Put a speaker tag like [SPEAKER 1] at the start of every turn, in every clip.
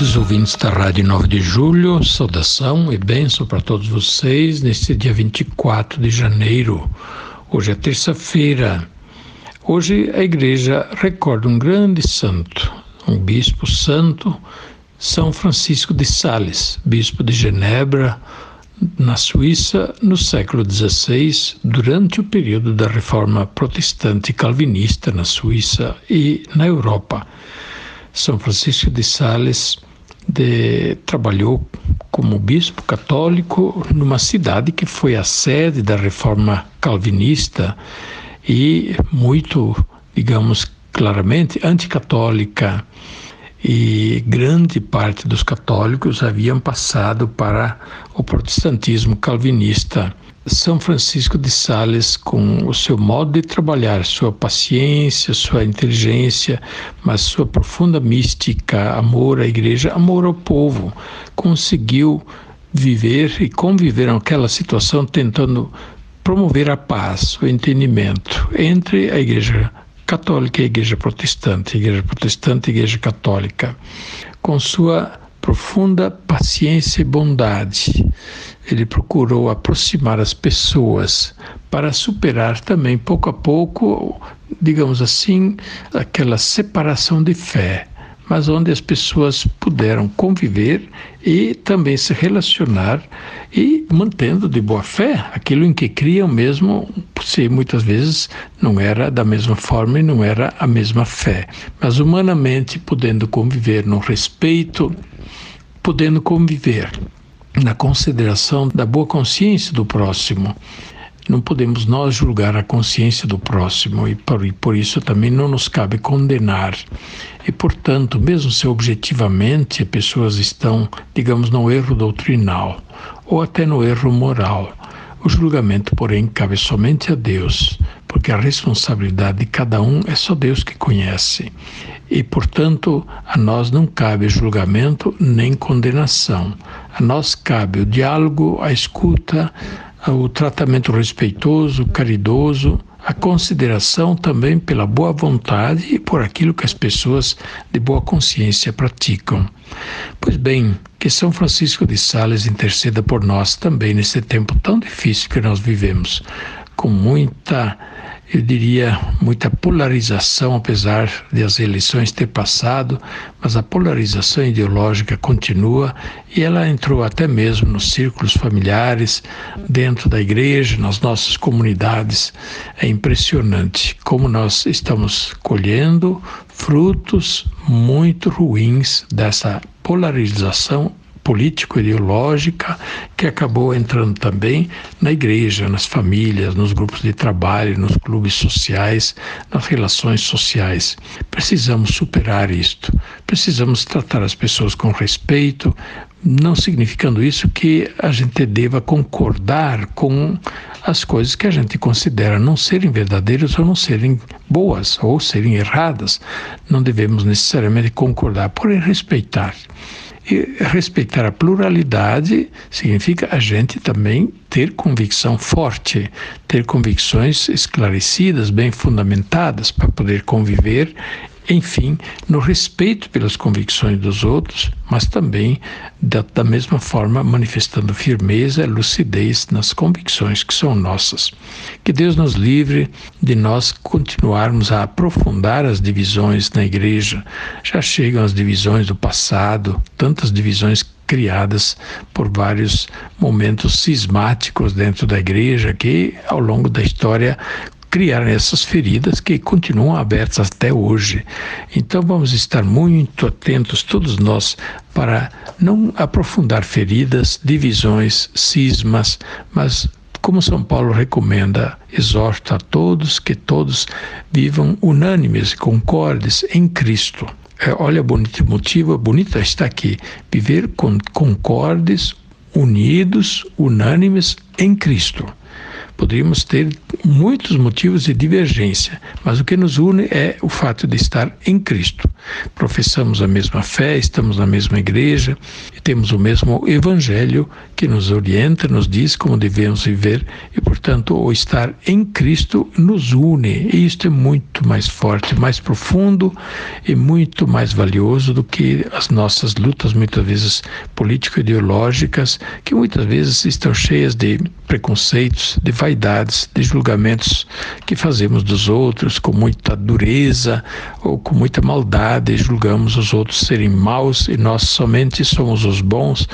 [SPEAKER 1] Queridos ouvintes da Rádio 9 de Julho, saudação e bênção para todos vocês neste dia 24 de janeiro. Hoje é terça-feira. Hoje a igreja recorda um grande santo, um bispo santo, São Francisco de Sales, bispo de Genebra, na Suíça, no século XVI, durante o período da reforma protestante calvinista na Suíça e na Europa. São Francisco de Sales de, trabalhou como bispo católico numa cidade que foi a sede da reforma calvinista e muito, digamos, claramente anticatólica. E grande parte dos católicos haviam passado para o protestantismo calvinista. São Francisco de Sales, com o seu modo de trabalhar, sua paciência, sua inteligência, mas sua profunda mística, amor à igreja, amor ao povo, conseguiu viver e conviver naquela situação tentando promover a paz, o entendimento entre a igreja católica e a igreja protestante, a igreja protestante e a igreja católica, com sua profunda paciência e bondade. Ele procurou aproximar as pessoas para superar também, pouco a pouco, digamos assim, aquela separação de fé, mas onde as pessoas puderam conviver e também se relacionar e mantendo de boa fé aquilo em que criam mesmo, se muitas vezes não era da mesma forma e não era a mesma fé, mas humanamente podendo conviver no respeito podendo conviver na consideração da boa consciência do próximo. Não podemos nós julgar a consciência do próximo e por, e por isso também não nos cabe condenar. E, portanto, mesmo se objetivamente pessoas estão, digamos, no erro doutrinal ou até no erro moral, o julgamento, porém, cabe somente a Deus, porque a responsabilidade de cada um é só Deus que conhece. E, portanto, a nós não cabe julgamento nem condenação. A nós cabe o diálogo, a escuta, o tratamento respeitoso, caridoso, a consideração também pela boa vontade e por aquilo que as pessoas de boa consciência praticam. Pois bem, que São Francisco de Sales interceda por nós também nesse tempo tão difícil que nós vivemos, com muita eu diria, muita polarização, apesar de as eleições ter passado, mas a polarização ideológica continua e ela entrou até mesmo nos círculos familiares, dentro da igreja, nas nossas comunidades. É impressionante como nós estamos colhendo frutos muito ruins dessa polarização político-ideológica que acabou entrando também na igreja, nas famílias, nos grupos de trabalho, nos clubes sociais, nas relações sociais. Precisamos superar isto. Precisamos tratar as pessoas com respeito, não significando isso que a gente deva concordar com as coisas que a gente considera não serem verdadeiras ou não serem boas ou serem erradas. Não devemos necessariamente concordar, porém respeitar. E respeitar a pluralidade significa a gente também ter convicção forte, ter convicções esclarecidas, bem fundamentadas, para poder conviver enfim, no respeito pelas convicções dos outros, mas também da, da, mesma forma manifestando firmeza lucidez nas convicções que são nossas. Que Deus nos livre de nós continuarmos a aprofundar as divisões na igreja. Já chegam as divisões do passado, tantas divisões criadas por vários momentos cismáticos dentro da igreja que ao longo da história criar essas feridas que continuam abertas até hoje. Então vamos estar muito atentos, todos nós, para não aprofundar feridas, divisões, cismas, mas como São Paulo recomenda, exorta a todos que todos vivam unânimes e concordes em Cristo. É, olha, bonito motivo, bonito está aqui, viver com, concordes, unidos, unânimes em Cristo. Poderíamos ter muitos motivos de divergência, mas o que nos une é o fato de estar em Cristo. Professamos a mesma fé, estamos na mesma igreja e temos o mesmo evangelho que nos orienta, nos diz como devemos viver e, portanto, o estar em Cristo nos une. E isto é muito mais forte, mais profundo e muito mais valioso do que as nossas lutas, muitas vezes político-ideológicas, que muitas vezes estão cheias de preconceitos, de vaidades, de julgamentos que fazemos dos outros com muita dureza ou com muita maldade, julgamos os outros serem maus e nós somente somos os bons,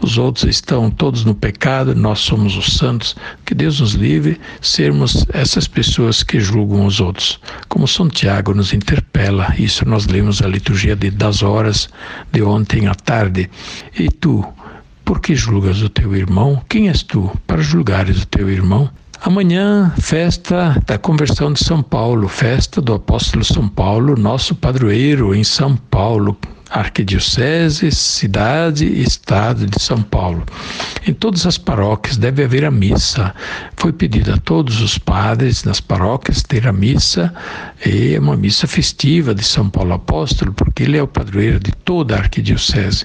[SPEAKER 1] os outros estão todos no pecado, nós somos os santos. Que Deus nos livre sermos essas pessoas que julgam os outros. Como São Tiago nos interpela, isso nós lemos a liturgia de, das horas de ontem à tarde. E tu, por que julgas o teu irmão? Quem és tu para julgares o teu irmão? Amanhã, festa da conversão de São Paulo, festa do apóstolo São Paulo, nosso padroeiro em São Paulo, Arquidiocese, cidade e estado de São Paulo. Em todas as paróquias deve haver a missa. Foi pedido a todos os padres nas paróquias ter a missa, e é uma missa festiva de São Paulo Apóstolo, porque ele é o padroeiro de toda a Arquidiocese.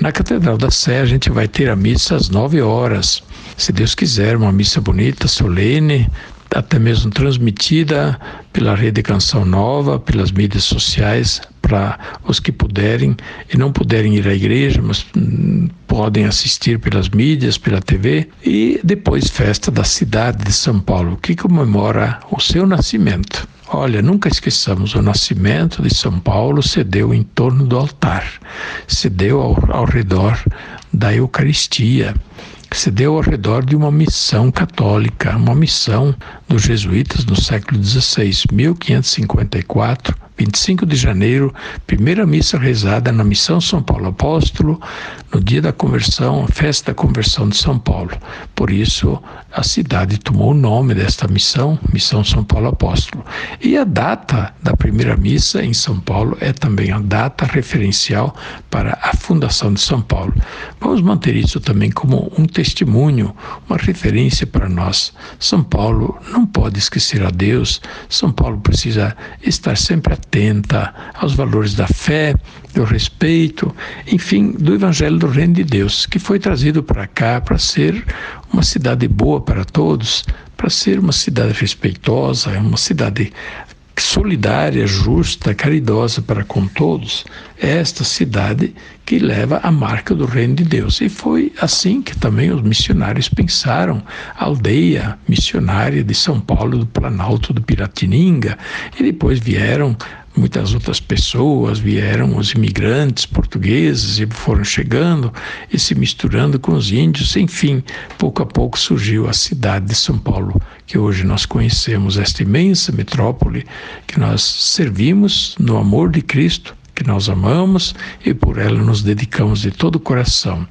[SPEAKER 1] Na Catedral da Sé a gente vai ter a missa às nove horas. Se Deus quiser, uma missa bonita, solene, até mesmo transmitida pela Rede Canção Nova, pelas mídias sociais, para os que puderem e não puderem ir à igreja, mas hum, podem assistir pelas mídias, pela TV, e depois festa da cidade de São Paulo, que comemora o seu nascimento. Olha, nunca esqueçamos, o nascimento de São Paulo se deu em torno do altar, se deu ao, ao redor da Eucaristia se deu ao redor de uma missão católica, uma missão dos jesuítas no século XVI, 1554, 25 de janeiro, primeira missa rezada na Missão São Paulo Apóstolo, no dia da conversão, festa da conversão de São Paulo. Por isso, a cidade tomou o nome desta missão, Missão São Paulo Apóstolo. E a data da primeira missa em São Paulo é também a data referencial para a fundação de São Paulo. Vamos manter isso também como um testemunho, uma referência para nós. São Paulo não pode esquecer a Deus, São Paulo precisa estar sempre atento atenta aos valores da fé, do respeito, enfim, do Evangelho do Reino de Deus, que foi trazido para cá para ser uma cidade boa para todos, para ser uma cidade respeitosa, uma cidade solidária, justa, caridosa para com todos, é esta cidade que leva a marca do reino de Deus. E foi assim que também os missionários pensaram a aldeia missionária de São Paulo, do Planalto do Piratininga, e depois vieram muitas outras pessoas vieram, os imigrantes portugueses, e foram chegando e se misturando com os índios. Enfim, pouco a pouco surgiu a cidade de São Paulo, que hoje nós conhecemos, esta imensa metrópole que nós servimos no amor de Cristo que nós amamos e por ela nos dedicamos de todo o coração.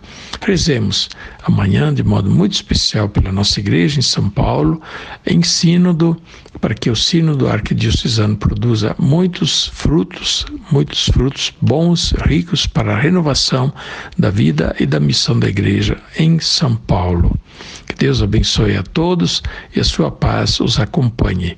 [SPEAKER 1] Rezemos amanhã de modo muito especial pela nossa igreja em São Paulo, em sínodo, para que o sínodo arquidiocesano produza muitos frutos, muitos frutos bons, ricos para a renovação da vida e da missão da igreja em São Paulo. Que Deus abençoe a todos e a sua paz os acompanhe.